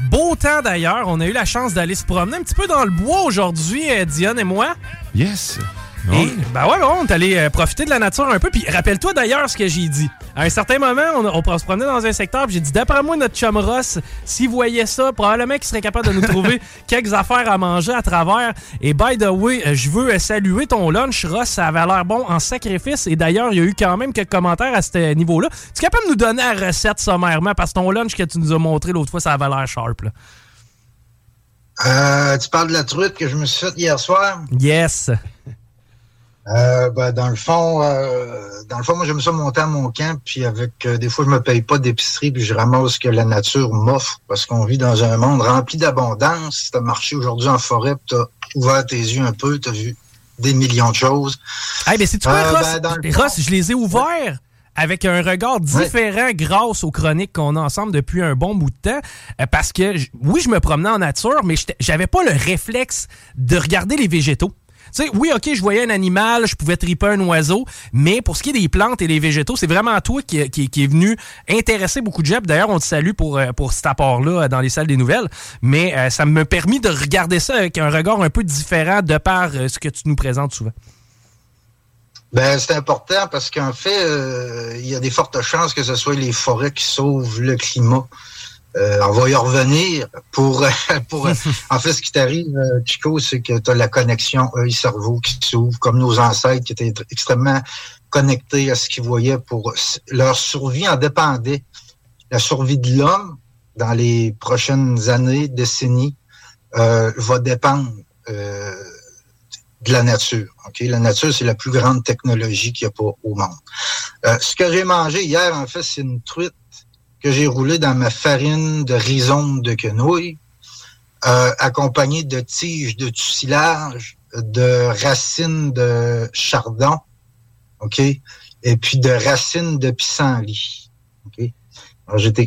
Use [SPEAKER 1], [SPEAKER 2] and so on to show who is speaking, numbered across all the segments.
[SPEAKER 1] Beau temps d'ailleurs. On a eu la chance d'aller se promener un petit peu dans le bois aujourd'hui, euh, Diane et moi.
[SPEAKER 2] Yes.
[SPEAKER 1] Et, ben ouais, bon, on est allé euh, profiter de la nature un peu. Puis rappelle-toi d'ailleurs ce que j'ai dit. À un certain moment, on, on, on se promenait dans un secteur, puis j'ai dit, d'après moi, notre chum Ross, s'il voyait ça, probablement qu'il serait capable de nous trouver quelques affaires à manger à travers. Et by the way, euh, je veux euh, saluer ton lunch, Ross. Ça avait l'air bon en sacrifice. Et d'ailleurs, il y a eu quand même quelques commentaires à ce niveau-là. Tu es capable de nous donner la recette sommairement? Parce que ton lunch que tu nous as montré l'autre fois, ça avait l'air sharp. Là.
[SPEAKER 3] Euh, tu parles de la truite que je me suis faite hier soir?
[SPEAKER 1] Yes.
[SPEAKER 3] Euh, ben, dans le fond, euh, dans le fond, moi j'aime ça monter à mon camp, puis avec euh, des fois je me paye pas d'épicerie, puis je ramasse ce que la nature m'offre, parce qu'on vit dans un monde rempli d'abondance. Si t'as marché aujourd'hui en forêt, tu as ouvert tes yeux un peu, tu as vu des millions de choses.
[SPEAKER 1] Hey, mais c'est quoi, euh, Ross? Ben, Ross, je les ai ouverts avec un regard différent ouais. grâce aux chroniques qu'on a ensemble depuis un bon bout de temps. Parce que, oui, je me promenais en nature, mais j'avais pas le réflexe de regarder les végétaux. Tu sais, oui, OK, je voyais un animal, je pouvais triper un oiseau, mais pour ce qui est des plantes et des végétaux, c'est vraiment toi qui, est venu intéresser beaucoup de gens. D'ailleurs, on te salue pour, pour cet apport-là dans les salles des nouvelles, mais euh, ça m'a permis de regarder ça avec un regard un peu différent de par euh, ce que tu nous présentes souvent.
[SPEAKER 3] Ben, c'est important parce qu'en fait, euh, il y a des fortes chances que ce soit les forêts qui sauvent le climat. Euh, on va y revenir pour, pour en fait, ce qui t'arrive, Chico, c'est que tu as la connexion œil-cerveau qui s'ouvre, comme nos ancêtres qui étaient extrêmement connectés à ce qu'ils voyaient pour leur survie en dépendait. La survie de l'homme dans les prochaines années, décennies, euh, va dépendre euh, de la nature. Okay? La nature, c'est la plus grande technologie qu'il n'y a pas au monde. Euh, ce que j'ai mangé hier, en fait, c'est une truite que j'ai roulé dans ma farine de rhizome de quenouille, euh, accompagnée de tiges de tussilage, de racines de chardon, OK? Et puis de racines de pissenlit. OK?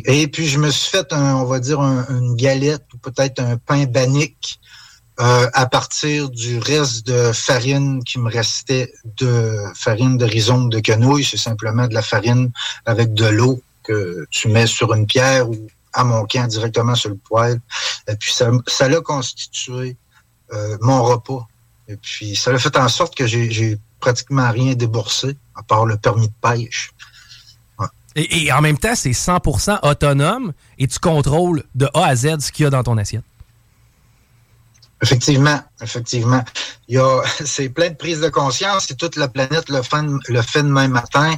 [SPEAKER 3] Et puis je me suis fait un, on va dire, un, une galette ou peut-être un pain banique euh, à partir du reste de farine qui me restait de farine de rhizome de quenouille. C'est simplement de la farine avec de l'eau que tu mets sur une pierre ou à mon camp directement sur le poêle. Et puis ça, ça l'a constitué euh, mon repas. Et puis ça a fait en sorte que j'ai pratiquement rien déboursé à part le permis de pêche.
[SPEAKER 1] Ouais. Et, et, en même temps, c'est 100% autonome et tu contrôles de A à Z ce qu'il y a dans ton assiette.
[SPEAKER 3] Effectivement, effectivement. Il y a, c'est plein de prises de conscience. Si toute la planète le fait, le fait demain matin,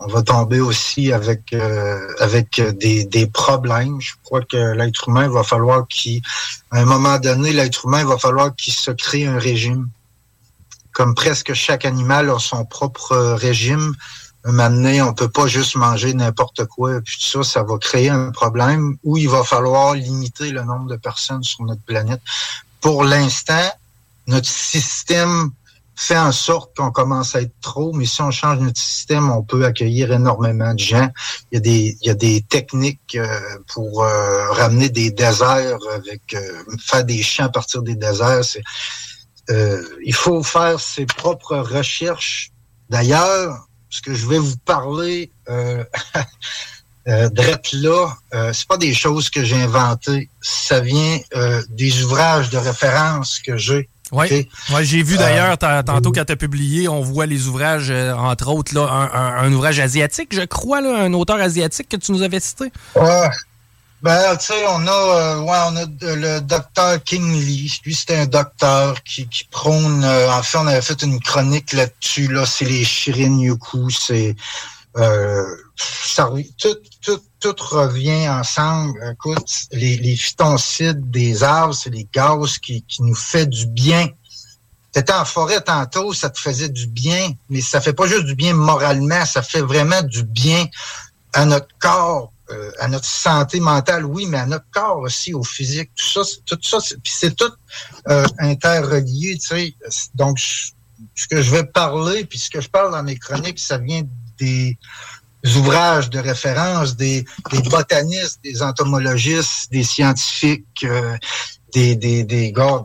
[SPEAKER 3] on va tomber aussi avec euh, avec des, des problèmes. Je crois que l'être humain va falloir qu'il, à un moment donné, l'être humain va falloir qu'il se crée un régime. Comme presque chaque animal a son propre régime. Un donné, on peut pas juste manger n'importe quoi. Puis tout ça, ça va créer un problème où il va falloir limiter le nombre de personnes sur notre planète. Pour l'instant, notre système fait en sorte qu'on commence à être trop, mais si on change notre système, on peut accueillir énormément de gens. Il y a des, il y a des techniques euh, pour euh, ramener des déserts avec euh, faire des champs à partir des déserts. Euh, il faut faire ses propres recherches. D'ailleurs, ce que je vais vous parler euh, drette là, euh, c'est pas des choses que j'ai inventées. Ça vient des ouvrages de référence que j'ai
[SPEAKER 1] Oui, ouais, j'ai vu d'ailleurs, tantôt quand tu as publié, on voit les ouvrages, entre autres, là, un, ouvrage asiatique, je crois, là, un auteur asiatique que tu nous avais cité.
[SPEAKER 3] Ouais. Ben, tu sais, on a, euh, ouais, on a le docteur King Lee. Lui, c'est un docteur qui, qui prône. Euh, en fait, on avait fait une chronique là-dessus. Là, c'est les Shirin Yuku. C'est euh, ça, tout, tout, tout revient ensemble. Écoute, les, les phytoncides des arbres, c'est des gaz qui, qui nous fait du bien. T'étais en forêt tantôt, ça te faisait du bien, mais ça fait pas juste du bien moralement, ça fait vraiment du bien à notre corps, euh, à notre santé mentale, oui, mais à notre corps aussi, au physique, tout ça, tout ça, puis c'est tout euh, interrelié, tu sais. Donc, ce que je vais parler, puis ce que je parle dans mes chroniques, ça vient des ouvrages de référence, des, botanistes, des entomologistes, des scientifiques, euh, des, des, des gars,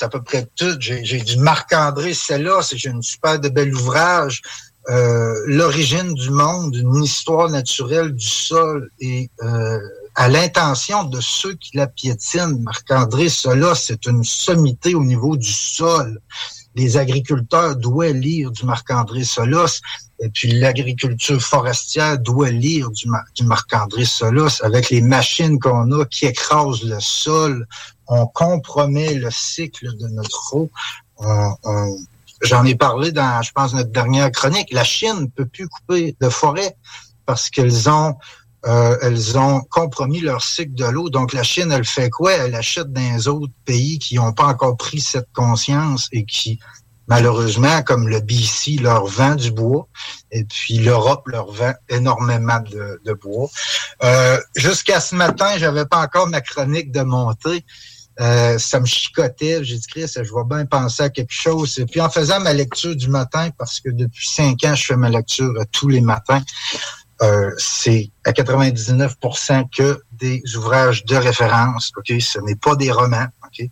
[SPEAKER 3] à peu près tout. J'ai du Marc-André là j'ai une super de bel ouvrage. Euh, l'origine du monde, une histoire naturelle du sol et euh, à l'intention de ceux qui la piétinent. Marc-André cela c'est une sommité au niveau du sol. Les agriculteurs doivent lire du Marc-André Solos, et puis l'agriculture forestière doit lire du, Marc-André Solos. Avec les machines qu'on a qui écrasent le sol, on compromet le cycle de notre eau. J'en ai parlé dans, je pense, notre dernière chronique. La Chine ne peut plus couper de forêt parce qu'elles ont euh, elles ont compromis leur cycle de l'eau. Donc la Chine, elle fait quoi? Elle achète dans les autres pays qui n'ont pas encore pris cette conscience et qui, malheureusement, comme le BC, leur vend du bois, et puis l'Europe leur vend énormément de, bois. Euh, jusqu'à ce matin, j'avais pas encore ma chronique de montée. Euh, ça me chicotait. J'ai dit, Chris, je vais bien penser à quelque chose. Et puis en faisant ma lecture du matin, parce que depuis cinq ans, je fais ma lecture tous les matins, euh, c'est à 99% que des ouvrages de référence. Ok, ce n'est pas des romans. Ok,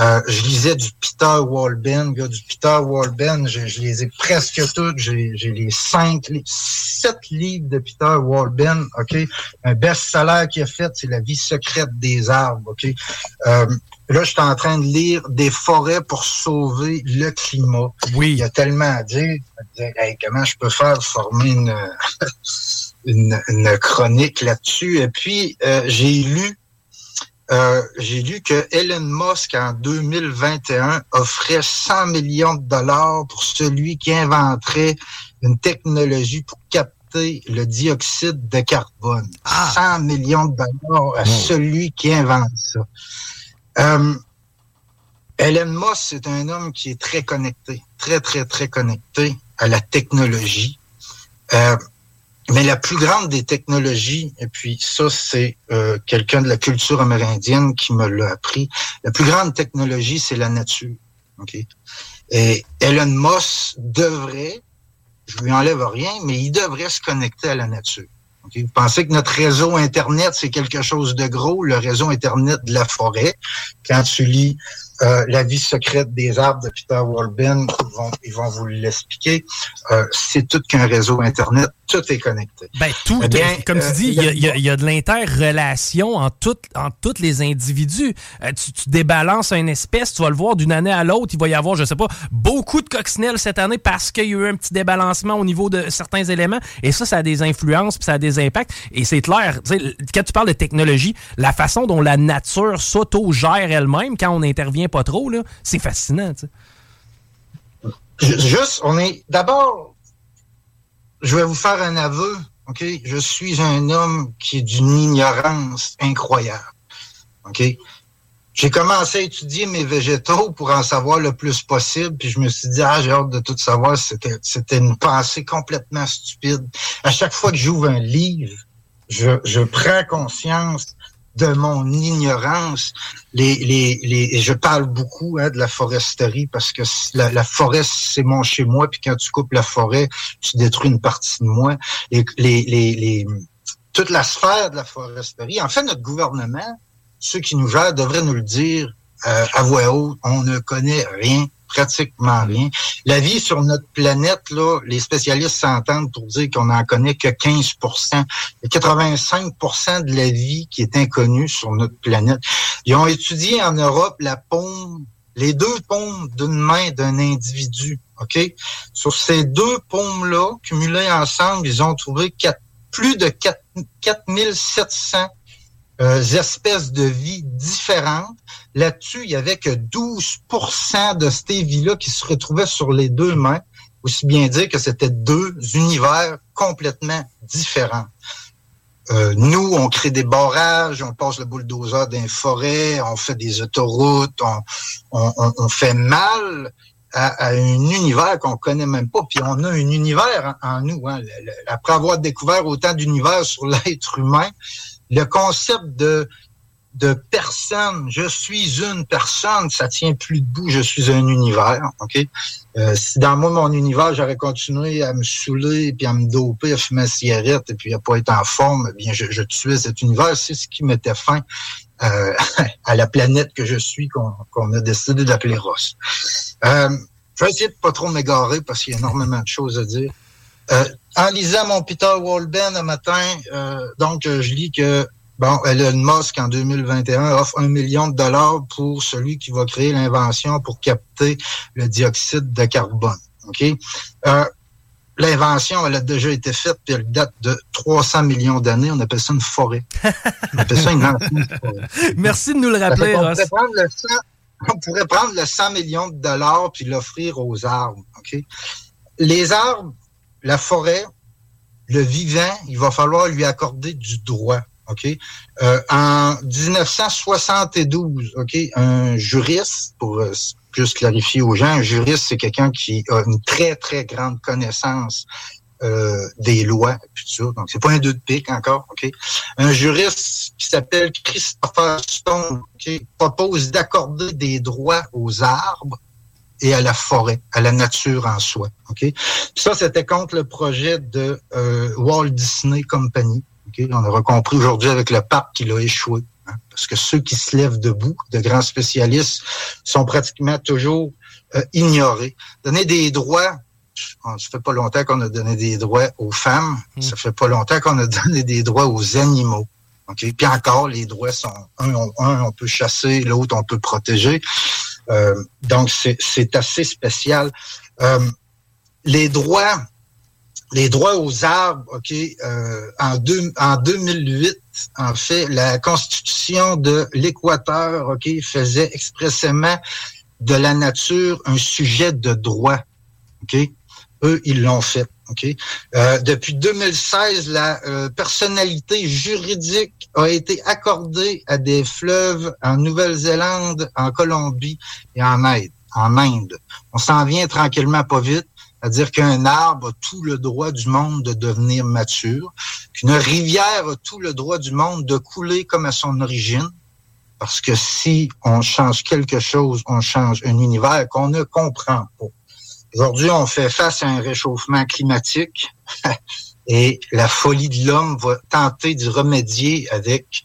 [SPEAKER 3] euh, je lisais du Peter Walben, gars, du Peter Walben. Je, je les ai presque tous. J'ai, les cinq, les sept livres de Peter Walben. Ok, un best-seller qu'il a fait, c'est La vie secrète des arbres. Ok, euh, Là, je suis en train de lire Des forêts pour sauver le climat.
[SPEAKER 1] Oui.
[SPEAKER 3] Il y a tellement à dire. comment je peux faire former une, une, chronique là-dessus. Et puis, euh, j'ai lu euh, j'ai lu que Elon Musk en 2021 offrait 100 millions de dollars pour celui qui inventerait une technologie pour capter le dioxyde de carbone. 100 ah. millions de dollars à celui qui invente ça. Euh, Elon Musk, c'est un homme qui est très connecté, très, très, très connecté à la technologie. Euh, mais la plus grande des technologies, et puis ça, c'est euh, quelqu'un de la culture amérindienne qui me l'a appris, la plus grande technologie, c'est la nature. OK? Et Elon Musk devrait, je lui enlève rien, mais il devrait se connecter à la nature. Vous pensez que notre réseau Internet, c'est quelque chose de gros, le réseau Internet de la forêt? Quand tu lis euh, La vie secrète des arbres de Peter Walben, ils vont, ils vont vous l'expliquer. Euh, c'est tout qu'un réseau Internet, tout est connecté.
[SPEAKER 1] Ben, tout, eh comme tu euh, dis, il y, a, y, a de l'interrelation en, toutes en tous les individus. tu, tu, débalances une espèce, tu vas le voir d'une année à l'autre, il va y avoir, je sais pas, beaucoup de coccinelles cette année parce qu'il y a eu un petit débalancement au niveau de certains éléments. Et ça, ça a des influences, puis ça a des impacts. Et c'est clair, quand tu parles de technologie, la façon dont la nature s'auto-gère elle-même quand on intervient pas trop, là, c'est fascinant.
[SPEAKER 3] Juste, on est. D'abord, je vais vous faire un aveu. Je suis un homme qui est d'une ignorance incroyable. J'ai commencé à étudier mes végétaux pour en savoir le plus possible, puis je me suis dit, ah, j'ai hâte de tout savoir. C'était, c'était une pensée complètement stupide. À chaque fois que j'ouvre un livre, je prends conscience de mon ignorance. Les, les, les, je parle beaucoup hein, de la foresterie parce que la, la forêt, c'est mon chez moi. Puis quand tu coupes la forêt, tu détruis une partie de moi. Les, les, les, toute la sphère de la foresterie. En fait, notre gouvernement, ceux qui nous gèrent, devraient nous le dire euh, à voix haute. On ne connaît rien pratiquement rien. La vie sur notre planète, là, les spécialistes s'entendent pour dire qu'on n'en connaît que 15% Il 85% de la vie qui est inconnue sur notre planète. Ils ont étudié en Europe la paume les deux paumes d'une main d'un individu. OK? Sur ces deux paumes-là, cumulées ensemble, ils ont trouvé plus de 4, 4700 euh, espèces de vie différentes. Là-dessus, il y avait que 12% de ces vies-là qui se retrouvaient sur les deux mains. Aussi bien dire que c'était deux univers complètement différents. Euh, nous, on crée des barrages, on passe le bulldozer dans forêts, on fait des autoroutes, on, fait mal à, un univers qu'on connaît même pas. Puis on a un univers en, nous. Hein. après avoir découvert autant d'univers sur l'être humain, le concept de de personne, je suis une personne, ça tient plus debout, je suis un univers, ok? Euh, si dans moi, mon univers, j'aurais continué à me saouler, puis à me doper, à fumer ma cigarette, et puis à pas être en forme, eh bien, je, je tuais cet univers, c'est ce qui mettait fin euh, à la planète que je suis, qu'on a décidé d'appeler Ross. Euh, je vais essayer de pas trop m'égarer, parce qu'il y a énormément de choses à dire. Euh, en lisant mon Peter Walben un matin, donc je lis que Bon, Elon Musk, en 2021, offre un million de dollars pour celui qui va créer l'invention pour capter le dioxyde de carbone. OK? Euh, L'invention, elle a déjà été faite, puis elle date de 300 millions d'années. On appelle ça une forêt. On appelle ça une forêt.
[SPEAKER 1] Merci de nous le rappeler,
[SPEAKER 3] on, pourrait prendre le 100, on pourrait prendre le 100 millions de dollars puis l'offrir aux arbres. OK? Les arbres, la forêt, le vivant, il va falloir lui accorder du droit. Euh, en 1972, OK, un juriste, pour euh, juste clarifier aux gens, un juriste, c'est quelqu'un qui a une très, très grande connaissance euh, des lois, puis ça. Donc, c'est pas un deux de pique encore? Un juriste qui s'appelle Christopher Stone, propose d'accorder des droits aux arbres et à la forêt, à la nature en soi. OK? ça, c'était contre le projet de Walt Disney Company, on aura compris aujourd'hui avec le pape qu'il a échoué. Hein, parce que ceux qui se lèvent debout, de grands spécialistes, sont pratiquement toujours euh, ignorés. Donner des droits, ça fait pas longtemps qu'on a donné des droits aux femmes, hmm. ça fait pas longtemps qu'on a donné des droits aux animaux. Okay? Puis encore, les droits sont un, on, peut chasser, l'autre on peut protéger. Euh, donc c'est assez spécial. Euh, les droits les droits aux arbres, OK, euh, en, deux, en 2008, en fait, la Constitution de l'Équateur, OK, faisait expressément de la nature un sujet de droit. OK? Eux, ils l'ont fait. OK? Euh, depuis 2016, la euh, personnalité juridique a été accordée à des fleuves en Nouvelle-Zélande, en Colombie et en Inde. On s'en vient tranquillement pas vite. C'est-à-dire qu'un arbre a tout le droit du monde de devenir mature, qu'une rivière a tout le droit du monde de couler comme à son origine, parce que si on change quelque chose, on change un univers qu'on ne comprend pas. Aujourd'hui, on fait face à un réchauffement climatique et la folie de l'homme va tenter d'y remédier avec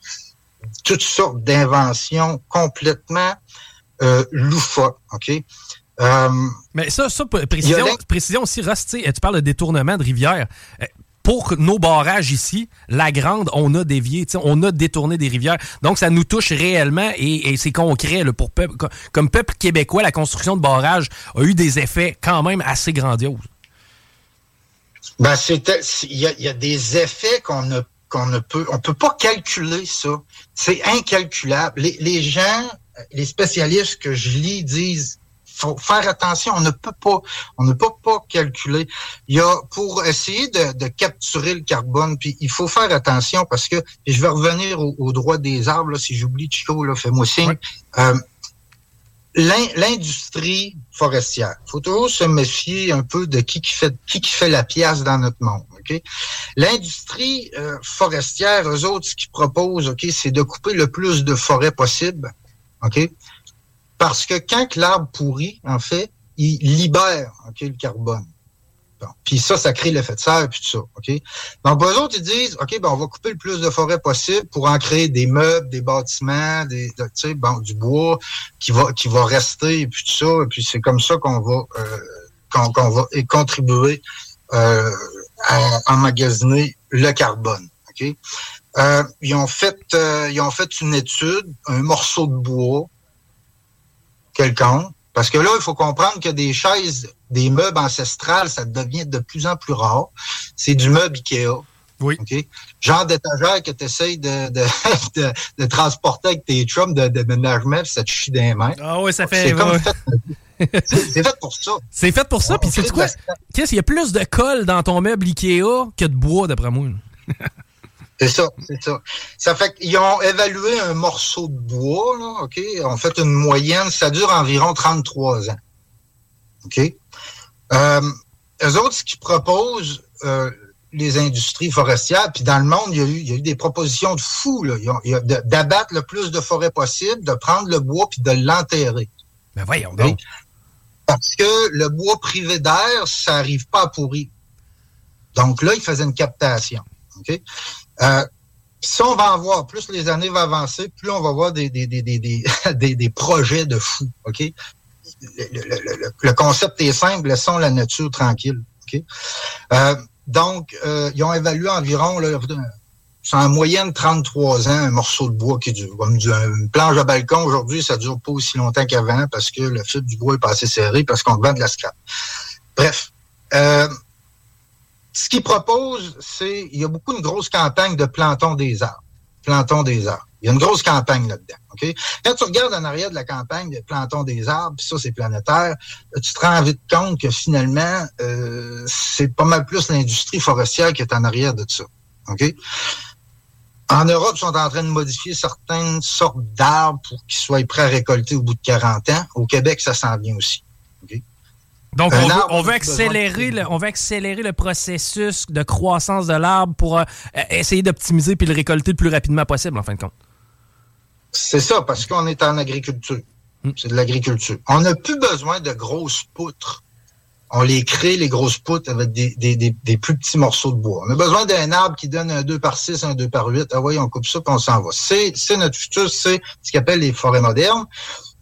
[SPEAKER 3] toutes sortes d'inventions complètement euh, loufoques. OK?
[SPEAKER 1] Euh, Mais ça, ça précision, précision aussi, Ross, tu parles de détournement de rivière. Pour nos barrages ici, la grande, on a dévié, on a détourné des rivières. Donc, ça nous touche réellement et, c'est concret. pour peuple, comme peuple québécois, la construction de barrages a eu des effets quand même assez grandioses.
[SPEAKER 3] Ben, il y, a des effets qu'on ne, peut, on peut pas calculer ça. C'est incalculable. Les gens, les spécialistes que je lis disent, faut faire attention. On ne peut pas, on ne peut pas calculer. Il y a pour essayer de, capturer le carbone, puis il faut faire attention parce que je vais revenir au, droit des arbres. si j'oublie Chico, là, fais-moi signe. Euh, l'industrie forestière. Il faut toujours se méfier un peu de qui qui fait qui qui fait la pièce dans notre monde. ok? L'industrie euh, forestière, eux autres, ce qu'ils proposent, ok, c'est de couper le plus de forêts possible. ok? Parce que quand l'arbre pourrit, en fait, il libère le carbone. Puis ça, ça crée l'effet de serre, puis tout ça. Donc, eux autres, ils disent, OK, ben, on va couper le plus de forêt possible pour en créer des meubles, des bâtiments, des, bon, du bois qui va, qui va rester, et puis tout ça. Et puis c'est comme ça qu'on va, euh, qu'on, va contribuer euh, à emmagasiner le carbone. OK? Euh, ils ont fait, ils ont fait une étude, un morceau de bois quelconque. Parce que là, il faut comprendre que des chaises, des meubles ancestrales, ça devient de plus en plus rare. C'est du meuble Ikea.
[SPEAKER 1] Oui.
[SPEAKER 3] Genre d'étagère que tu essayes de, de, de, transporter avec tes chums de déménagement, puis ça te chie des mains.
[SPEAKER 1] Ah oui, ça fait...
[SPEAKER 3] C'est fait pour ça.
[SPEAKER 1] C'est fait pour ça. Puis c'est quoi? Qu'est-ce qu'il y a plus de colle dans ton meuble Ikea que de bois, d'après moi?
[SPEAKER 3] C'est ça, c'est ça. Ça fait qu'ils ont évalué un morceau de bois, là, OK? En fait, une moyenne, ça dure environ 33 ans. OK? Euh, eux autres, ce qu'ils proposent, euh, les industries forestières, puis dans le monde, il y a eu, il y a eu des propositions de fous, là. D'abattre le plus de forêts possible, de prendre le bois puis de l'enterrer.
[SPEAKER 1] Ben voyons donc.
[SPEAKER 3] Parce que le bois privé d'air, ça n'arrive pas à pourrir. Donc là, il faisait une captation. OK? Euh, si on va en voir, plus les années vont avancer, plus on va voir des, des, des, des, des projets de fous. OK? Le, concept est simple, laissons la nature tranquille. OK? Euh, donc, euh, ils ont évalué environ là, en moyenne 33 ans, un morceau de bois qui dure. Une planche à balcon, aujourd'hui, ça dure pas aussi longtemps qu'avant parce que le fil du bois est pas assez serré parce qu'on vend de la scrap. Bref. Euh, ce qu'ils proposent, c'est, il y a beaucoup de grosses campagnes de plantons des arbres. Plantons des arbres. Il y a une grosse campagne là-dedans. OK? Quand tu regardes en arrière de la campagne de plantons des arbres, puis ça, c'est planétaire, tu te rends vite compte que finalement, euh, c'est pas mal plus l'industrie forestière qui est en arrière de ça. OK? En Europe, ils sont en train de modifier certaines sortes d'arbres pour qu'ils soient prêts à récolter au bout de 40 ans. Au Québec, ça s'en vient aussi.
[SPEAKER 1] Donc, on veut, accélérer le, on veut accélérer le processus de croissance de l'arbre pour euh, essayer d'optimiser puis le récolter le plus rapidement possible, en fin de compte.
[SPEAKER 3] C'est ça, parce qu'on est en agriculture. Hmm. C'est de l'agriculture. On n'a plus besoin de grosses poutres on les crée, les grosses poutres, avec des, des, des, plus petits morceaux de bois. On a besoin d'un arbre qui donne un 2 par 6, un 2 par 8. Ah oui, on coupe ça, puis on s'en va. C'est, notre futur, c'est ce qu'on appelle les forêts modernes.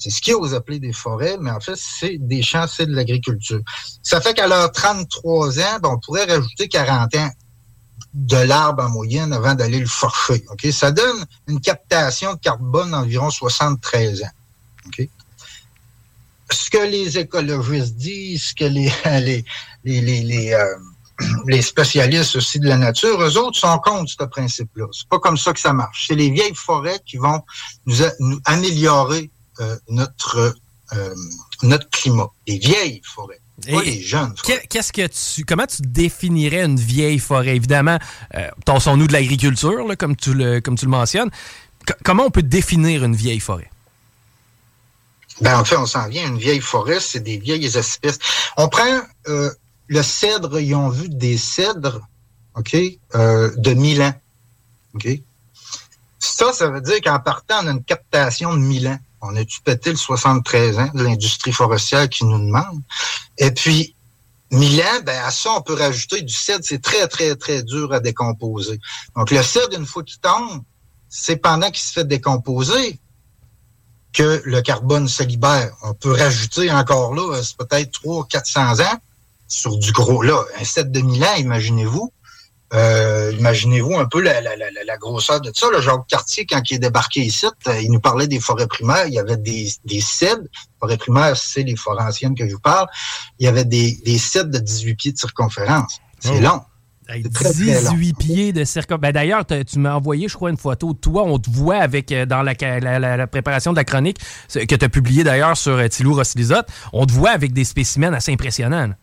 [SPEAKER 3] C'est ce qu'ils osent appeler des forêts, mais en fait, c'est des champs, c'est de l'agriculture. Ça fait qu'à leurs 33 ans, ben, on pourrait rajouter 40 ans de l'arbre en moyenne avant d'aller le forcher. Ça donne une captation de carbone d'environ 73 ans. Ce que les écologistes disent, ce que les, les, les, euh, les, spécialistes aussi de la nature, eux autres sont contre ce principe-là. C'est pas comme ça que ça marche. C'est les vieilles forêts qui vont nous, améliorer notre, euh, notre climat. Les vieilles forêts. Pas les jeunes.
[SPEAKER 1] Qu'est-ce que tu, comment tu définirais une vieille forêt? Évidemment, euh, nous de l'agriculture, comme tu le, comme tu le mentionnes. comment on peut définir une vieille forêt?
[SPEAKER 3] Ben, en fait, on s'en vient. Une vieille forêt, c'est des vieilles espèces. On prend euh, le cèdre, ils ont vu des cèdres, OK, euh, de 1000 ans. OK? Ça, ça veut dire qu'en partant, on a une captation de 1000 ans. On a-tu pété le 73 ans de l'industrie forestière qui nous demande? Et puis, 1000 ans, ben, à ça, on peut rajouter du cèdre. C'est très, très, très dur à décomposer. Donc, le cèdre, une fois qu'il tombe, c'est pendant qu'il se fait décomposer que le carbone se libère. On peut rajouter encore là, c'est peut-être 300 400 ans sur du gros. Là, un 7 2000 ans, imaginez-vous. Euh, imaginez-vous un peu la, la, la, la, grosseur de ça. Le Jacques Cartier, quand il est débarqué ici, euh, il nous parlait des forêts primaires. Il y avait des, des cèdres. Forêts primaires, c'est les forêts anciennes que je vous parle. Il y avait des, des cèdres de 18 pieds de circonférence. C'est oh. long.
[SPEAKER 1] 18 pieds de circonférence. Ben, D'ailleurs, tu m'as envoyé, je crois, une photo de toi. On te voit avec euh, dans la, la, préparation de la chronique que tu as publié d'ailleurs sur Tilou Rossilizotte. On te voit avec des spécimens assez impressionnants.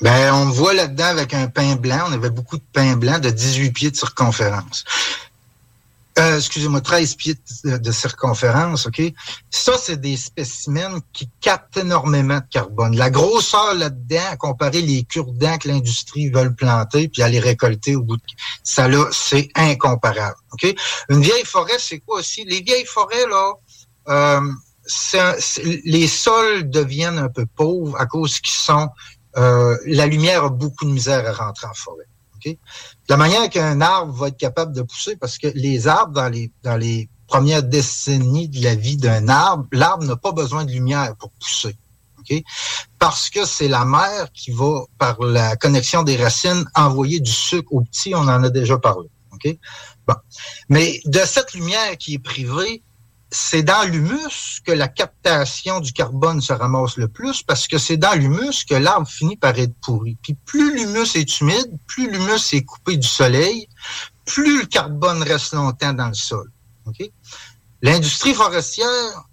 [SPEAKER 3] Ben, on me voit là-dedans avec un pain blanc. On avait beaucoup de pain blanc de 18 pieds de circonférence. Euh, excusez-moi, 13 pieds de, circonférence, OK? Ça, c'est des spécimens qui captent énormément de carbone. La grosseur là-dedans, à comparer les cure-dents que l'industrie veut planter puis aller récolter au bout de... Ça, là, c'est incomparable, OK? Une vieille forêt, c'est quoi aussi? Les vieilles forêts, là, euh, les sols deviennent un peu pauvres à cause qu'ils sont... Euh, la lumière a beaucoup de misère à rentrer en forêt. La manière qu'un arbre va être capable de pousser, parce que les arbres, dans les, dans les premières décennies de la vie d'un arbre, l'arbre n'a pas besoin de lumière pour pousser. Parce que c'est la mère qui va, par la connexion des racines, envoyer du sucre au petit, on en a déjà parlé. Bon. Mais de cette lumière qui est privée, c'est dans l'humus que la captation du carbone se ramasse le plus parce que c'est dans l'humus que l'arbre finit par être pourri. Puis plus l'humus est humide, plus l'humus est coupé du soleil, plus le carbone reste longtemps dans le sol. L'industrie forestière,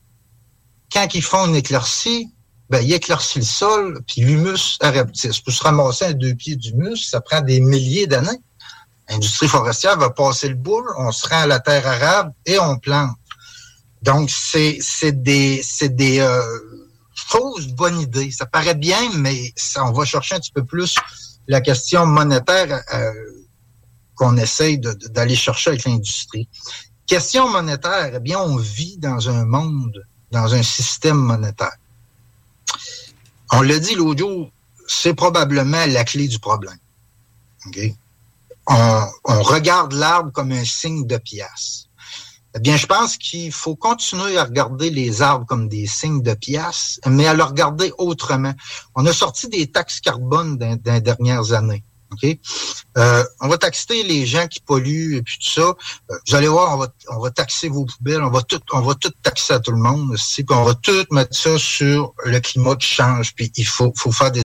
[SPEAKER 3] quand ils font une éclaircie, ben, ils éclaircissent le sol, puis l'humus arrêtisse. Pour se ramasser à deux pieds d'humus, ça prend des milliers d'années. L'industrie forestière va passer le boule, on se rend à la terre arabe et on plante. Donc, c'est des, des euh, fausses bonnes idées. Ça paraît bien, mais on va chercher un petit peu plus la question monétaire euh, qu'on essaye d'aller chercher avec l'industrie. Question monétaire, eh bien, on vit dans un monde, dans un système monétaire. On l'a dit l'autre jour, c'est probablement la clé du problème. On, on regarde l'arbre comme un signe de pièce. Eh bien, je pense qu'il faut continuer à regarder les arbres comme des signes de pièces, mais à le regarder autrement. On a sorti des taxes carbone dans, les dernières années. OK? Euh, on va taxer les gens qui polluent et puis tout ça. Euh, vous allez voir, on va, on va taxer vos poubelles, on va tout, on va tout taxer à tout le monde. Puis on va tout mettre ça sur le climat qui change. Puis il faut, faut faire des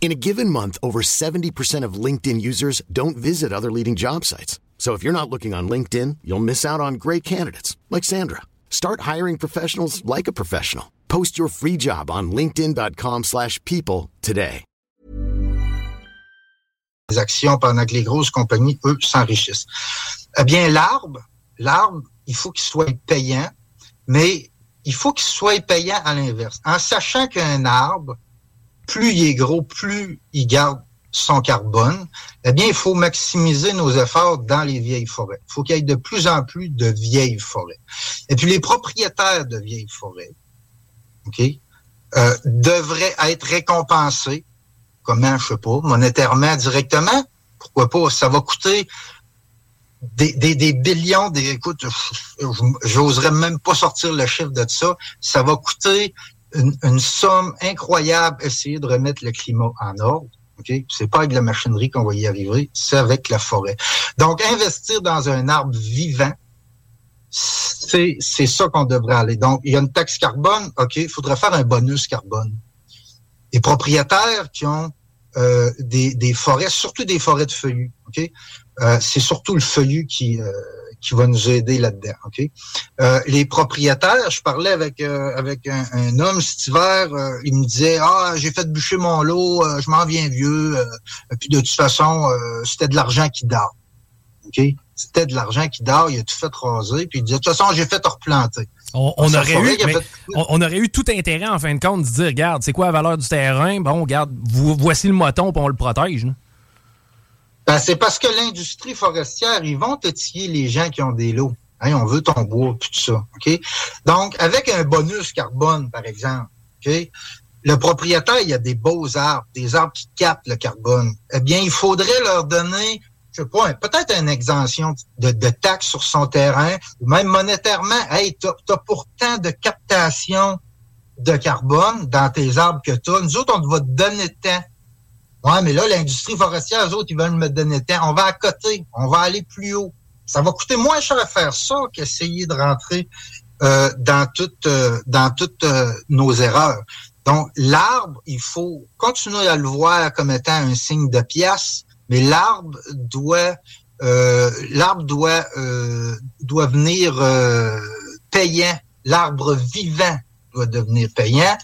[SPEAKER 4] In a given month, over 70% of LinkedIn users don't visit other leading job sites. So if you're not looking on LinkedIn, you'll miss out on great candidates like Sandra. Start hiring professionals like a professional. Post your free job on linkedin.com/people today.
[SPEAKER 3] Les actions pendant que les grosses compagnies eux s'enrichissent. Eh bien l'arbre, l'arbre, il faut qu'il soit payant, mais il faut qu'il soit payant à l'inverse. En sachant qu'un arbre plus il est gros, plus il garde son carbone, eh bien, il faut maximiser nos efforts dans les vieilles forêts. Il faut qu'il y ait de plus en plus de vieilles forêts. Et puis, les propriétaires de vieilles forêts, OK, euh, devraient être récompensés. Comment, je sais pas, monétairement, directement? Pourquoi pas? Ça va coûter des, des, billions, des, écoute, j'oserais même pas sortir le chiffre de ça. Ça va coûter une, somme incroyable essayer de remettre le climat en ordre. Okay? C'est pas avec la machinerie qu'on va y arriver, c'est avec la forêt. Donc, investir dans un arbre vivant, c'est, c'est ça qu'on devrait aller. Donc, il y a une taxe carbone, OK, il faudrait faire un bonus carbone. Les propriétaires qui ont euh, des, des forêts, surtout des forêts de feuillus, OK, euh, c'est surtout le feuillu qui, euh, qui va nous aider là-dedans. Euh, les propriétaires, je parlais avec euh, avec un, homme cet hiver, euh, il me disait ah j'ai fait bûcher mon lot, je m'en viens vieux, puis de toute façon c'était de l'argent qui dort. C'était de l'argent qui dort, il a tout fait raser, puis il disait de toute façon j'ai fait replanter.
[SPEAKER 1] On, on aurait eu, on, aurait eu tout intérêt en fin de compte de dire regarde c'est quoi la valeur du terrain, bon regarde voici le moton, puis on le protège.
[SPEAKER 3] Ben, c'est parce que l'industrie forestière, ils vont te tirer les gens qui ont des lots. Hein, on veut ton bois, tout ça. OK? Donc, avec un bonus carbone, par exemple, OK? Le propriétaire, il y a des beaux arbres, des arbres qui captent le carbone. Eh bien, il faudrait leur donner, je sais pas, peut-être une exemption de, de taxes sur son terrain, ou même monétairement. Hey, t'as as pourtant de captation de carbone dans tes arbres que tu as. Nous autres, on va te donner temps Ouais, mais là, l'industrie forestière, eux autres, ils veulent me donner temps. On va à côté, on va aller plus haut. Ça va coûter moins cher à faire ça qu'essayer de rentrer euh, dans toutes euh, dans toutes euh, nos erreurs. Donc, l'arbre, il faut continuer à le voir comme étant un signe de pièce, mais l'arbre doit l'arbre doit doit venir payant. L'arbre vivant doit devenir payant,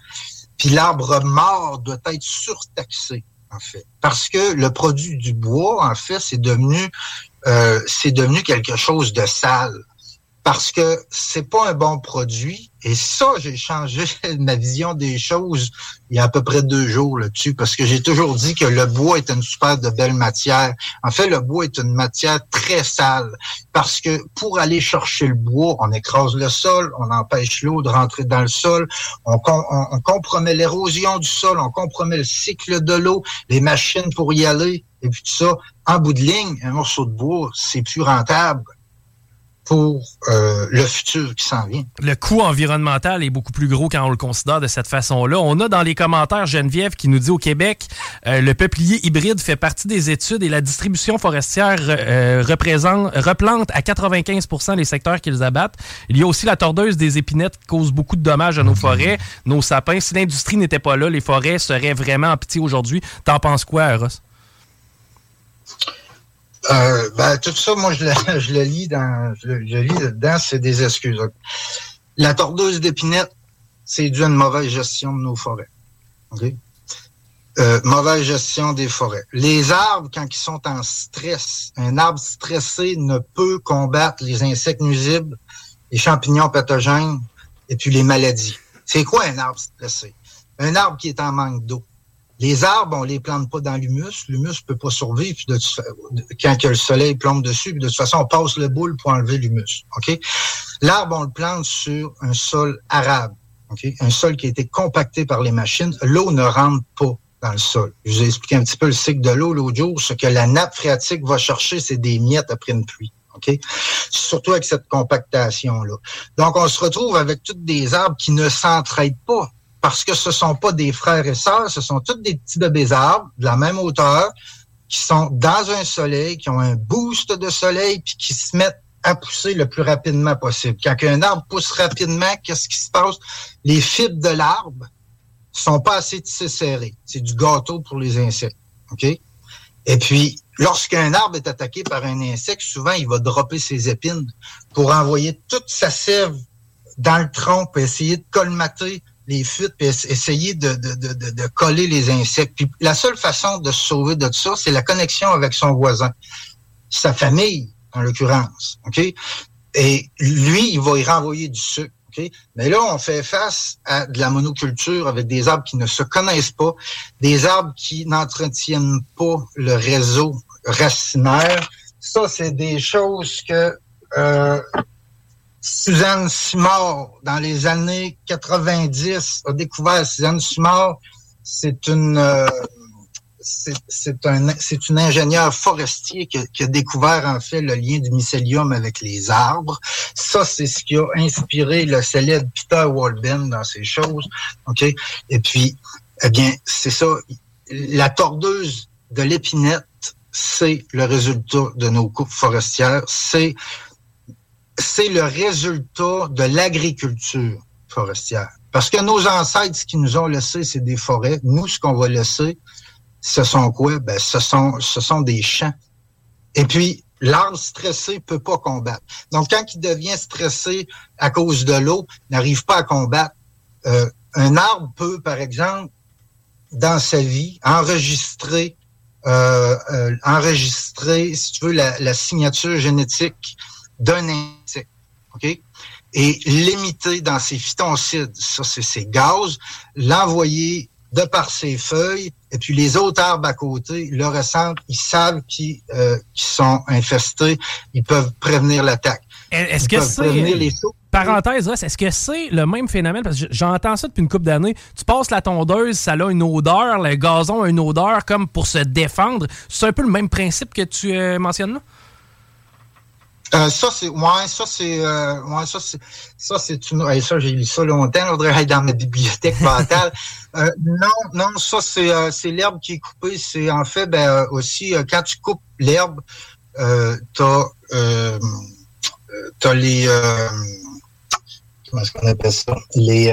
[SPEAKER 3] puis l'arbre mort doit être surtaxé. En fait. Parce que le produit du bois, en fait, c'est devenu, euh, c'est devenu quelque chose de sale parce que c'est pas un bon produit. Et ça, j'ai changé ma vision des choses il y a à peu près deux jours là-dessus, parce que j'ai toujours dit que le bois est une super de belle matière. En fait, le bois est une matière très sale, parce que pour aller chercher le bois, on écrase le sol, on empêche l'eau de rentrer dans le sol, on, on compromet l'érosion du sol, on compromet le cycle de l'eau, les machines pour y aller, et puis tout ça. En bout de ligne, un morceau de bois, c'est plus rentable pour euh, le futur qui s'en vient.
[SPEAKER 1] Le coût environnemental est beaucoup plus gros quand on le considère de cette façon-là. On a dans les commentaires Geneviève qui nous dit au Québec, euh, le peuplier hybride fait partie des études et la distribution forestière euh, représente, replante à 95% les secteurs qu'ils abattent. Il y a aussi la tordeuse des épinettes qui cause beaucoup de dommages à nos forêts, nos sapins. Si l'industrie n'était pas là, les forêts seraient vraiment en pitié aujourd'hui. T'en penses quoi, Ross?
[SPEAKER 3] Euh, ben, tout ça, moi, je le, je le lis dans, je, lis dedans, c'est des excuses. La tordeuse d'épinette, c'est dû à une mauvaise gestion de nos forêts. Euh, mauvaise gestion des forêts. Les arbres, quand ils sont en stress, un arbre stressé ne peut combattre les insectes nuisibles, les champignons pathogènes et puis les maladies. C'est quoi un arbre stressé? Un arbre qui est en manque d'eau. Les arbres, on les plante pas dans l'humus. L'humus peut pas survivre de, quand le soleil plombe dessus. de toute façon, on passe le boule pour enlever l'humus. Ok? L'arbre, on le plante sur un sol arabe. Ok? Un sol qui a été compacté par les machines. L'eau ne rentre pas dans le sol. Je vous ai expliqué un petit peu le cycle de l'eau l'autre jour. Ce que la nappe phréatique va chercher, c'est des miettes après une pluie. OK? Surtout avec cette compactation-là. Donc, on se retrouve avec toutes des arbres qui ne s'entraident pas parce que ce sont pas des frères et sœurs, ce sont tous des petits bébés arbres de la même hauteur qui sont dans un soleil, qui ont un boost de soleil, puis qui se mettent à pousser le plus rapidement possible. Quand un arbre pousse rapidement, qu'est-ce qui se passe? Les fibres de l'arbre sont pas assez tissées serrées. C'est du gâteau pour les insectes. OK? Et puis, lorsqu'un arbre est attaqué par un insecte, souvent, il va dropper ses épines pour envoyer toute sa sève dans le tronc pour essayer de colmater les fuites, puis essayer de, de, de, de, coller les insectes. Puis la seule façon de se sauver de ça, c'est la connexion avec son voisin, sa famille, en l'occurrence. OK? Et lui, il va y renvoyer du sucre. OK? Mais là, on fait face à de la monoculture avec des arbres qui ne se connaissent pas, des arbres qui n'entretiennent pas le réseau racinaire. Ça, c'est des choses que euh, Suzanne Simard, dans les années 90, a découvert Suzanne Simard. C'est une euh, c'est un c'est une ingénieure forestier qui a, qui a, découvert en fait le lien du mycélium avec les arbres. Ça, c'est ce qui a inspiré le célèbre Peter Walben dans ces choses. OK? Et puis, eh bien, c'est ça. La tordeuse de l'épinette, c'est le résultat de nos coupes forestières. C'est c'est le résultat de l'agriculture forestière. Parce que nos ancêtres, ce qu'ils nous ont laissé, c'est des forêts. Nous, ce qu'on va laisser, ce sont quoi? Ben, ce sont, ce sont des champs. Et puis, l'arbre stressé peut pas combattre. Donc, quand il devient stressé à cause de l'eau, n'arrive pas à combattre. Euh, un arbre peut, par exemple, dans sa vie, enregistrer, euh, euh, enregistrer, si tu veux, la, la signature génétique d'un insecte. Et limiter dans ses phytoncides, ça c'est ses gaz, l'envoyer de par ses feuilles, et puis les autres arbres à côté le ressentent, ils savent qu'ils euh, sont infestés, ils peuvent prévenir l'attaque.
[SPEAKER 1] Est-ce que c'est... Parenthèse, est-ce que c'est le même phénomène? Parce que j'entends ça depuis une couple d'années. Tu passes la tondeuse, ça a une odeur, le gazon a une odeur comme pour se défendre. C'est un peu le même principe que tu euh, mentionnes là?
[SPEAKER 3] Euh, ça, c'est. Ouais, ça, c'est. Euh, ouais, ça, c'est. Ça, c'est une. ça, j'ai lu ça longtemps. On devrait être dans ma bibliothèque mentale. euh, non, non, ça, c'est, euh, c'est l'herbe qui est coupée. C'est en fait, ben, euh, aussi, quand tu coupes l'herbe, euh, t'as, euh, t'as les. comment est-ce qu'on appelle ça? Les.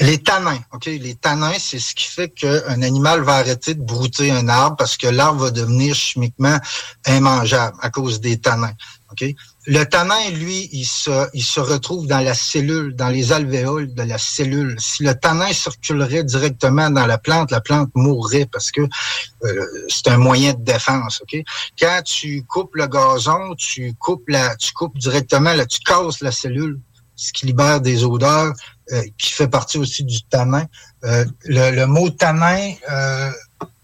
[SPEAKER 3] Les tanins, OK? Les tanins, c'est ce qui fait qu'un animal va arrêter de brouter un arbre parce que l'arbre va devenir chimiquement immangeable à cause des tanins. OK? Le tanin, lui, il se, il se retrouve dans la cellule, dans les alvéoles de la cellule. Si le tanin circulerait directement dans la plante, la plante mourrait parce que euh, c'est un moyen de défense. Quand tu coupes le gazon, tu coupes la, tu coupes directement, là, tu casses la cellule, ce qui libère des odeurs, euh, qui fait partie aussi du tanin. Euh, le, mot tanin, euh,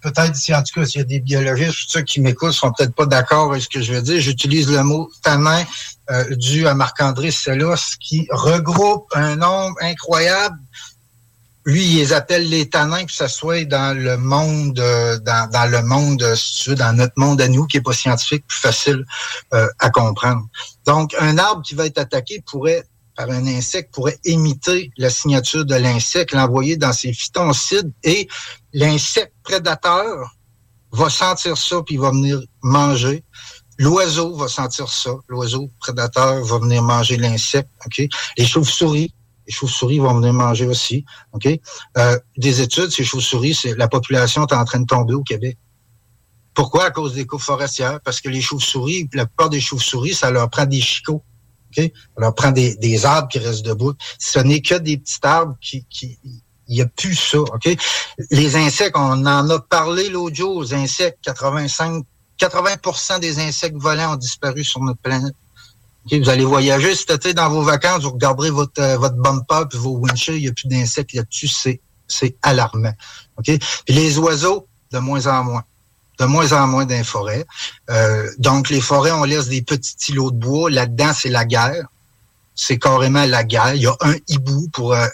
[SPEAKER 3] peut-être si en tout cas s'il y a des biologistes ceux qui m'écoutent sont peut-être pas d'accord avec ce que je veux dire. J'utilise le mot tanin dû à Marc-André Sellos qui regroupe un nombre incroyable. Lui, il les appelle les tanins, que ce soit dans le monde, dans, dans le monde, si tu veux, dans notre monde à nous, qui est pas scientifique, plus facile à comprendre. Donc, un arbre qui va être attaqué pourrait par un insecte pourrait imiter la signature de l'insecte, l'envoyer dans ses phytoncides et l'insecte prédateur va sentir ça puis va venir manger. L'oiseau va sentir ça. L'oiseau prédateur va venir manger l'insecte. Ok? Les chauves-souris, les chauves-souris vont venir manger aussi. Ok? Euh, des études, ces chauves-souris, c'est la population est en train de tomber au Québec. Pourquoi? À cause des coupes forestières. Parce que les chauves-souris, la plupart des chauves-souris, ça leur prend des chicots Okay? On prend des, des arbres qui restent debout. Ce n'est que des petits arbres qui, qui il n'y a plus ça, OK? Les insectes, on en a parlé l'autre jour, les insectes, 85, 80% des insectes volants ont disparu sur notre planète. Okay? Vous allez voyager cet été dans vos vacances, vous regarderez votre, euh, votre bumper puis vos windshields, il n'y a plus d'insectes là-dessus, c'est, c'est alarmant. OK? Puis les oiseaux, de moins en moins de moins en moins dans forêts. Euh, donc, les forêts, on laisse des petits îlots de bois. Là-dedans, c'est la guerre. C'est carrément la guerre. Il y a un hibou pour euh,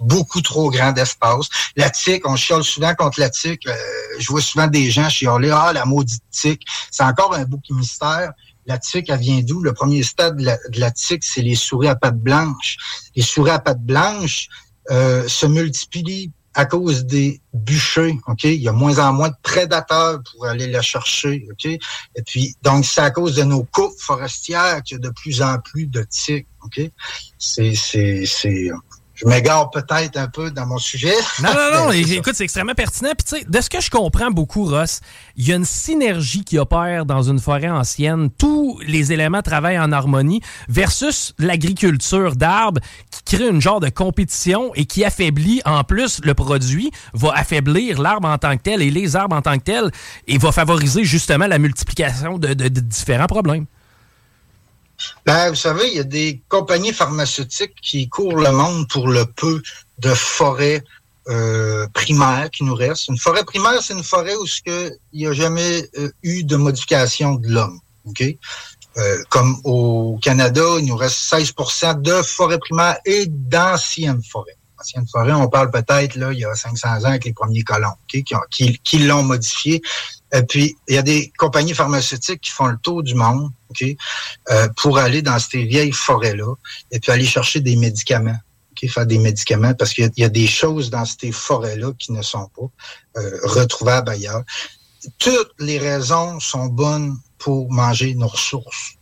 [SPEAKER 3] beaucoup trop grand d'espace. La tique, on chiale souvent contre la tique. Euh, je vois souvent des gens chialer, ah, la maudite tique. C'est encore un bouc mystère. La tique, elle vient d'où? Le premier stade de la, de tique, c'est les souris à pattes blanches. Les souris à pattes blanches se multiplient à cause des bûchers, OK? Il y a moins en moins de prédateurs pour aller la chercher, OK? Et puis, donc, c'est à cause de nos coupes forestières qu'il y a de plus en plus de tiques, OK? C'est, c'est, c'est, je m'égare peut-être un peu dans mon sujet.
[SPEAKER 1] Non, non, non. écoute, c'est extrêmement pertinent. Puis, tu sais, de ce que je comprends beaucoup, Ross, il y a une synergie qui opère dans une forêt ancienne. Tous les éléments travaillent en harmonie versus l'agriculture d'arbres qui crée une genre de compétition et qui affaiblit, en plus, le produit, va affaiblir l'arbre en tant que tel et les arbres en tant que tel et va favoriser justement la multiplication de différents problèmes.
[SPEAKER 3] Ben, vous savez, il y a des compagnies pharmaceutiques qui courent le monde pour le peu de forêts euh, primaires qui nous restent. Une forêt primaire, c'est une forêt où il n'y a jamais euh, eu de modification de l'homme. OK? Euh, comme au Canada, il nous reste 16% de forêts primaires et d'anciennes forêts. Anciennes forêts, on parle peut-être là il y a 500 ans avec les premiers colons qui, qui, qui l'ont modifié. Et puis, il y a des compagnies pharmaceutiques qui font le tour du monde euh, pour aller dans ces vieilles forêts-là et puis aller chercher des médicaments. Okay, faire des médicaments parce qu'il y, a des choses dans ces forêts-là qui ne sont pas euh, retrouvables ailleurs. Toutes les raisons sont bonnes pour manger nos ressources.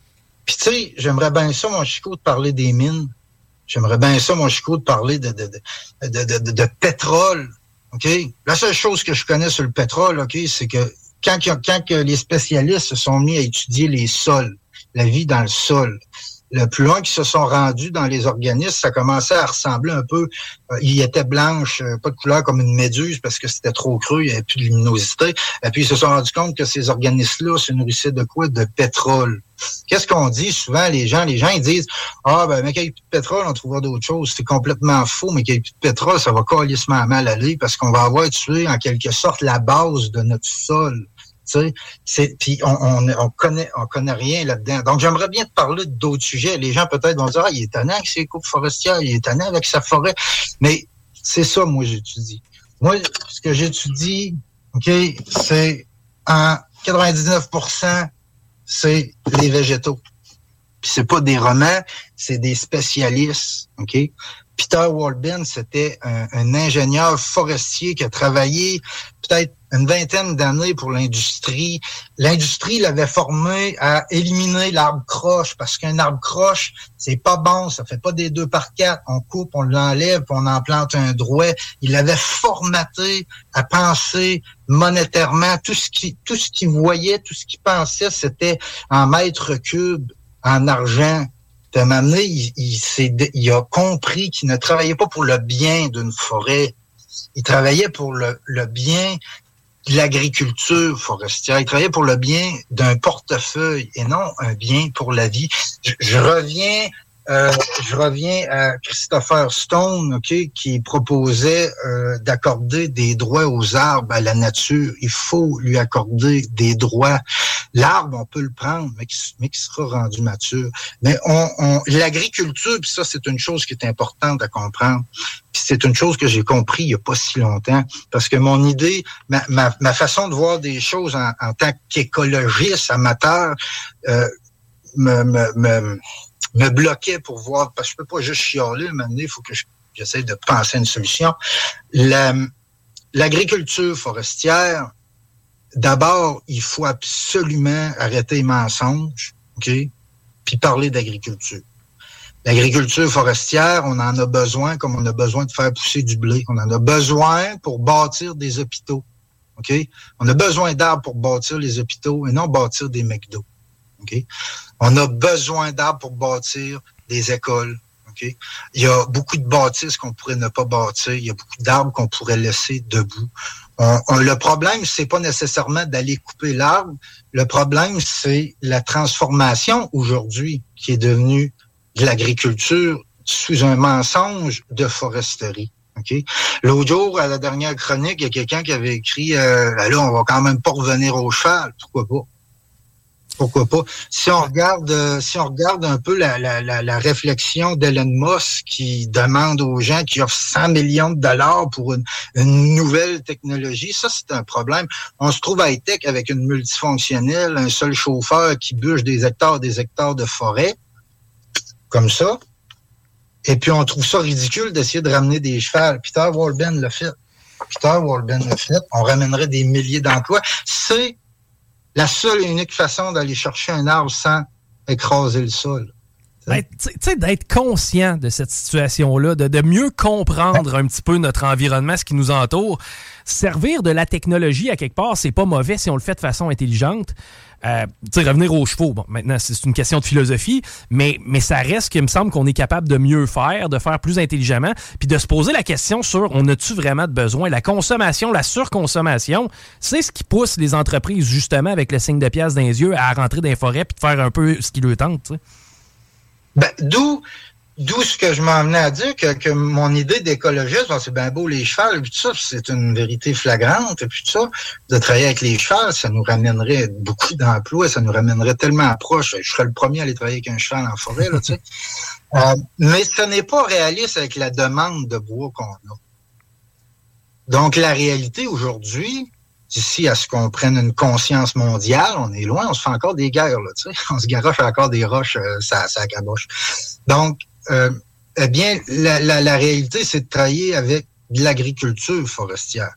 [SPEAKER 3] Puis tu sais, j'aimerais bien ça, mon Chico, de parler des mines. J'aimerais bien ça, mon Chico, de parler de, de, de, de, de pétrole. La seule chose que je connais sur le pétrole, OK, c'est que quand, quand les spécialistes se sont mis à étudier les sols, la vie dans le sol, le plus loin qu'ils se sont rendus dans les organismes, ça commençait à ressembler un peu. Euh, il était blanche, euh, pas de couleur comme une méduse parce que c'était trop creux, il n'y avait plus de luminosité. Et puis ils se sont rendus compte que ces organismes-là se nourrissaient de quoi? De pétrole. Qu'est-ce qu'on dit souvent, les gens? Les gens, ils disent, ah, ben, mais qu'il n'y ait plus de pétrole, on trouvera d'autres choses. C'est complètement faux, mais qu'il n'y ait plus de pétrole, ça va calissement mal aller parce qu'on va avoir tué, en quelque sorte, la base de notre sol puis on, on, on, connaît on connaît rien là-dedans. Donc j'aimerais bien te parler d'autres sujets. Les gens peut-être vont dire ah il est étonnant avec ses coupes forestières, il est étonnant avec sa forêt, mais c'est ça moi j'étudie. Moi ce que j'étudie, ok, c'est en 99% c'est les végétaux. Puis c'est pas des romans, c'est des spécialistes, ok? Peter Walben, c'était un ingénieur forestier qui a travaillé peut-être une vingtaine d'années pour l'industrie. L'industrie l'avait formé à éliminer l'arbre croche parce qu'un arbre croche, c'est pas bon, ça fait pas des deux par quatre. On coupe, on l'enlève, on en plante un droit. Il l'avait formaté à penser monétairement. Tout ce qui, tout ce qu'il voyait, tout ce qu'il pensait, c'était en mètres cubes, en argent. À un il, il, il a compris qu'il ne travaillait pas pour le bien d'une forêt. Il travaillait pour le, le bien de l'agriculture forestière. Il travaillait pour le bien d'un portefeuille et non un bien pour la vie. Je, reviens euh, je reviens à Christopher Stone, ok, qui proposait euh, d'accorder des droits aux arbres, à la nature. Il faut lui accorder des droits. L'arbre, on peut le prendre, mais qui, mais qui sera rendu mature. Mais on, on l'agriculture, puis ça, c'est une chose qui est importante à comprendre c'est une chose que j'ai compris il n'y a pas si longtemps, parce que mon idée, ma, ma, ma façon de voir des choses en, en tant qu'écologiste amateur euh, me, me, me, me, bloquait pour voir, parce que je peux pas juste chialer, maintenant, il faut que j'essaie de penser à une solution. L'agriculture forestière, d'abord, il faut absolument arrêter les mensonges, OK, puis parler d'agriculture. L'agriculture forestière, on en a besoin comme on a besoin de faire pousser du blé. On en a besoin pour bâtir des hôpitaux. OK? On a besoin d'arbres pour bâtir les hôpitaux et non bâtir des McDo. On a besoin d'arbres pour bâtir des écoles. Il y a beaucoup de bâtisses qu'on pourrait ne pas bâtir. Il y a beaucoup d'arbres qu'on pourrait laisser debout. le problème, c'est pas nécessairement d'aller couper l'arbre. Le problème, c'est la transformation aujourd'hui qui est devenue de l'agriculture sous un mensonge de foresterie. Okay? L'autre jour, à la dernière chronique, il y a quelqu'un qui avait écrit euh, ben là, on va quand même pas revenir au cheval. Pourquoi pas? Pourquoi pas? Si on regarde, euh, si on regarde un peu la, réflexion d'Elon Musk qui demande aux gens qui offrent 100 millions de dollars pour une, nouvelle technologie, ça c'est un problème. On se trouve à high-tech avec une multifonctionnelle, un seul chauffeur qui bûche des hectares, des hectares de forêt comme ça. Et puis, on trouve ça ridicule d'essayer de ramener des chevals. Peter Walben l'a fait. Peter Walben l'a fait. On ramènerait des milliers d'emplois. C'est la seule et unique façon d'aller chercher un arbre sans écraser le sol.
[SPEAKER 1] Ben, d'être conscient de cette situation-là, de, de, mieux comprendre un petit peu notre environnement, ce qui nous entoure. Servir de la technologie à quelque part, c'est pas mauvais si on le fait de façon intelligente. Euh, revenir aux chevaux, bon, maintenant, c'est une question de philosophie, mais, mais ça reste qu'il me semble qu'on est capable de mieux faire, de faire plus intelligemment, puis de se poser la question sur on a-tu vraiment de besoin? La consommation, la surconsommation, c'est ce qui pousse les entreprises, justement, avec le signe de pièce dans les yeux, à rentrer dans les forêts puis de faire un peu ce qui leur tente.
[SPEAKER 3] Ben, d'où D'où ce que je m'emmenais à dire que, que mon idée d'écologiste, c'est bien beau les chevaux, et puis tout ça, c'est une vérité flagrante, et puis tout ça, de travailler avec les chevaux, ça nous ramènerait beaucoup d'emplois, ça nous ramènerait tellement proche. Je serais le premier à aller travailler avec un cheval en forêt, là, tu sais. Euh, mais ce n'est pas réaliste avec la demande de bois qu'on a. Donc, la réalité aujourd'hui, d'ici à ce qu'on prenne une conscience mondiale, on est loin, on se fait encore des guerres, là, tu sais. On se garoche encore des roches, euh, ça, ça caboche. Donc, euh, eh bien, la, réalité, c'est de travailler avec de l'agriculture forestière,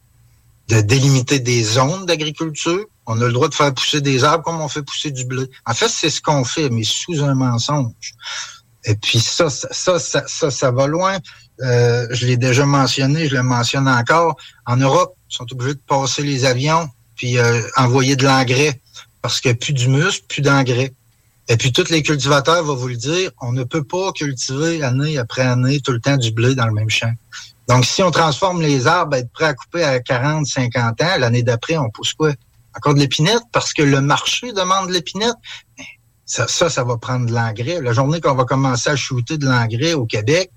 [SPEAKER 3] de délimiter des zones d'agriculture. On a le droit de faire pousser des arbres comme on fait pousser du blé. En fait, c'est ce qu'on fait, mais sous un mensonge. Et puis ça, ça, ça, ça, ça, va loin. Euh, je l'ai déjà mentionné, je le mentionne encore. En Europe, ils sont obligés de passer les avions puis euh, envoyer de l'engrais parce qu'il n'y a plus d'humus, plus d'engrais. Et puis, tous les cultivateurs vont vous le dire, on ne peut pas cultiver année après année tout le temps du blé dans le même champ. Donc, si on transforme les arbres à être prêts à couper à 40, 50 ans, l'année d'après, on pousse quoi? Encore de l'épinette parce que le marché demande de l'épinette? Ben, ça, ça, ça va prendre de l'engrais. La journée qu'on va commencer à shooter de l'engrais au Québec,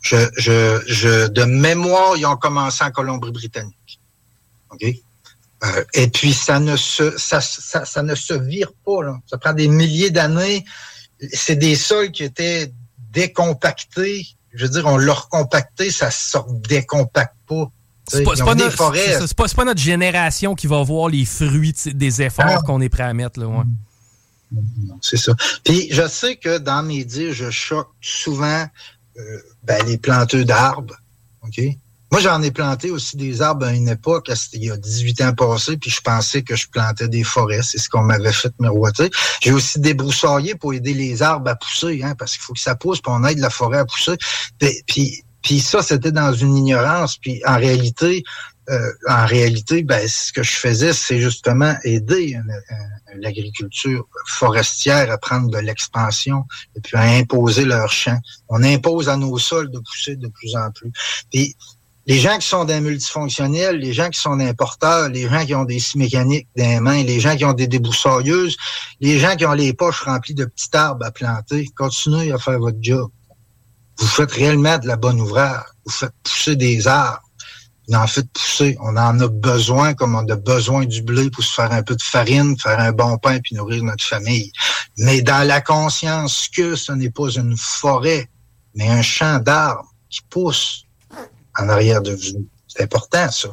[SPEAKER 3] je, je, je, de mémoire, ils ont commencé en Colombie-Britannique. OK? Euh, et puis ça ne se ça, ça, ça, ne se vire pas. Là. Ça prend des milliers d'années. C'est des sols qui étaient décompactés. Je veux dire, on l'a recompacté, ça se décompacte pas.
[SPEAKER 1] C'est pas, pas, notre, pas, pas, notre génération qui va voir les fruits des efforts ah. qu'on est prêt à mettre. Là, ouais.
[SPEAKER 3] C'est ça. Puis je sais que dans mes dires, je choque souvent euh, ben, les planteux d'arbres. OK? Moi, j'en ai planté aussi des arbres à une époque, il y a 18 ans passés, puis je pensais que je plantais des forêts. C'est ce qu'on m'avait fait miroiter. J'ai aussi débroussaillé pour aider les arbres à pousser, hein, parce qu'il faut que ça pousse, puis on aide la forêt à pousser. Puis, puis, ça, c'était dans une ignorance. Puis en réalité, euh, en réalité, ben, ce que je faisais, c'est justement aider l'agriculture forestière à prendre de l'expansion et puis à imposer leurs champs. On impose à nos sols de pousser de plus en plus. Puis les gens qui sont des multifonctionnels, les gens qui sont des porteurs, les gens qui ont des scies mécaniques des mains, les gens qui ont des débroussailleuses, les gens qui ont les poches remplies de petits arbres à planter, continuez à faire votre job. Vous faites réellement de la bonne ouvrage. Vous faites pousser des arbres. Vous en faites pousser. On en a besoin comme on a besoin du blé pour se faire un peu de farine, faire un bon pain puis nourrir notre famille. Mais dans la conscience que ce n'est pas une forêt, mais un champ d'arbres qui pousse en arrière de vous. C'est important, ça.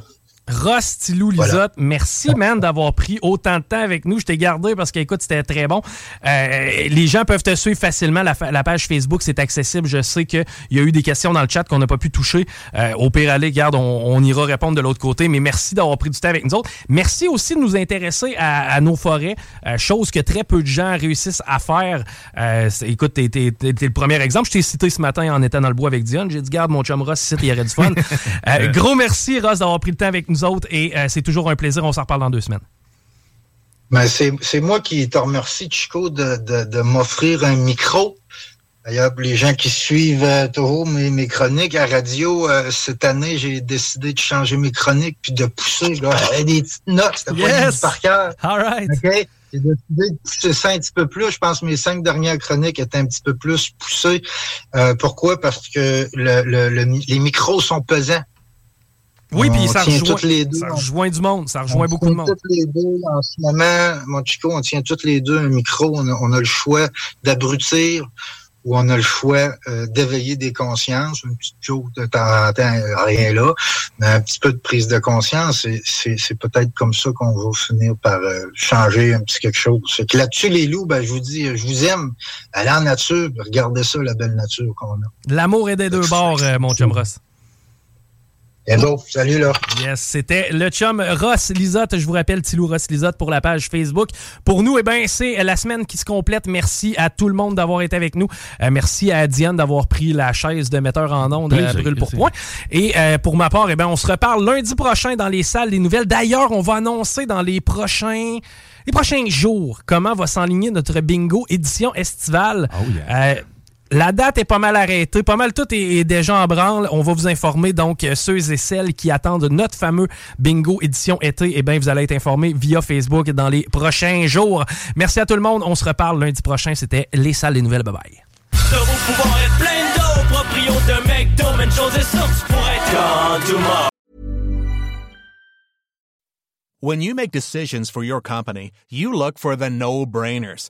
[SPEAKER 1] Ross Tilou Lisotte, merci, man, d'avoir pris autant de temps avec nous. Je t'ai gardé parce qu'écoute, c'était très bon. Euh, les gens peuvent te suivre facilement. La, page Facebook, c'est accessible. Je sais qu'il y a eu des questions dans le chat qu'on n'a pas pu toucher. Euh, au pire, allez, garde, on, ira répondre de l'autre côté. Mais merci d'avoir pris du temps avec nous autres. Merci aussi de nous intéresser à, nos forêts, euh, chose que très peu de gens réussissent à faire. écoute, t'es, le premier exemple. Je t'ai cité ce matin en étant dans le bois avec Dion. J'ai dit, garde, mon chum Ross, ici, il y aurait du fun. gros merci, Ross, d'avoir pris le temps avec nous autres et euh, c'est toujours un plaisir. On s'en reparle dans deux semaines.
[SPEAKER 3] Ben, c'est moi qui te remercie, Chico, de, m'offrir un micro. D'ailleurs, les gens qui suivent euh, toujours mes, chroniques à radio, euh, cette année, j'ai décidé de changer mes chroniques puis de pousser là, des petites notes. C'était pas par cœur.
[SPEAKER 1] All right.
[SPEAKER 3] J'ai décidé de pousser ça un petit peu plus. Je pense que mes cinq dernières chroniques étaient un petit peu plus poussées. pourquoi? Parce que les micros sont pesants.
[SPEAKER 1] Oui, puis ça rejoint, les deux, ça rejoint du monde, ça rejoint beaucoup de monde.
[SPEAKER 3] Toutes les deux, en ce moment, mon Chico, on tient toutes les deux un micro. On a, le choix d'abrutir ou on a le choix euh, d'éveiller des consciences. Une petite chose de temps en temps, rien là. Mais un petit peu de prise de conscience, c'est peut-être comme ça qu'on va finir par euh, changer un petit quelque chose. que là-dessus, les loups, ben, je vous dis, je vous aime. Allez en nature, regardez ça, la belle nature qu'on a.
[SPEAKER 1] L'amour est des deux bords, euh, mon chum Ross.
[SPEAKER 3] Hello, salut là.
[SPEAKER 1] Yes, c'était le chum Ross Lisotte. Je vous rappelle, Tilou Ross Lisotte pour la page Facebook. Pour nous, eh ben, c'est la semaine qui se complète. Merci à tout le monde d'avoir été avec nous. Euh, merci à Diane d'avoir pris la chaise de metteur en ondes à Brûle pour point. Et euh, pour ma part, eh ben, on se reparle lundi prochain dans les salles des nouvelles. D'ailleurs, on va annoncer dans les prochains les prochains jours comment va s'enligner notre bingo édition estivale.
[SPEAKER 5] Oh yeah.
[SPEAKER 1] euh, la date est pas mal arrêtée, pas mal tout est, déjà en branle. On va vous informer donc euh, ceux et celles qui attendent notre fameux bingo édition été. Eh bien, vous allez être informés via Facebook dans les prochains jours. Merci à tout le monde. On se reparle lundi prochain. C'était les salles des nouvelles. Bye bye.
[SPEAKER 6] When you make decisions for your company, you look for the no-brainers.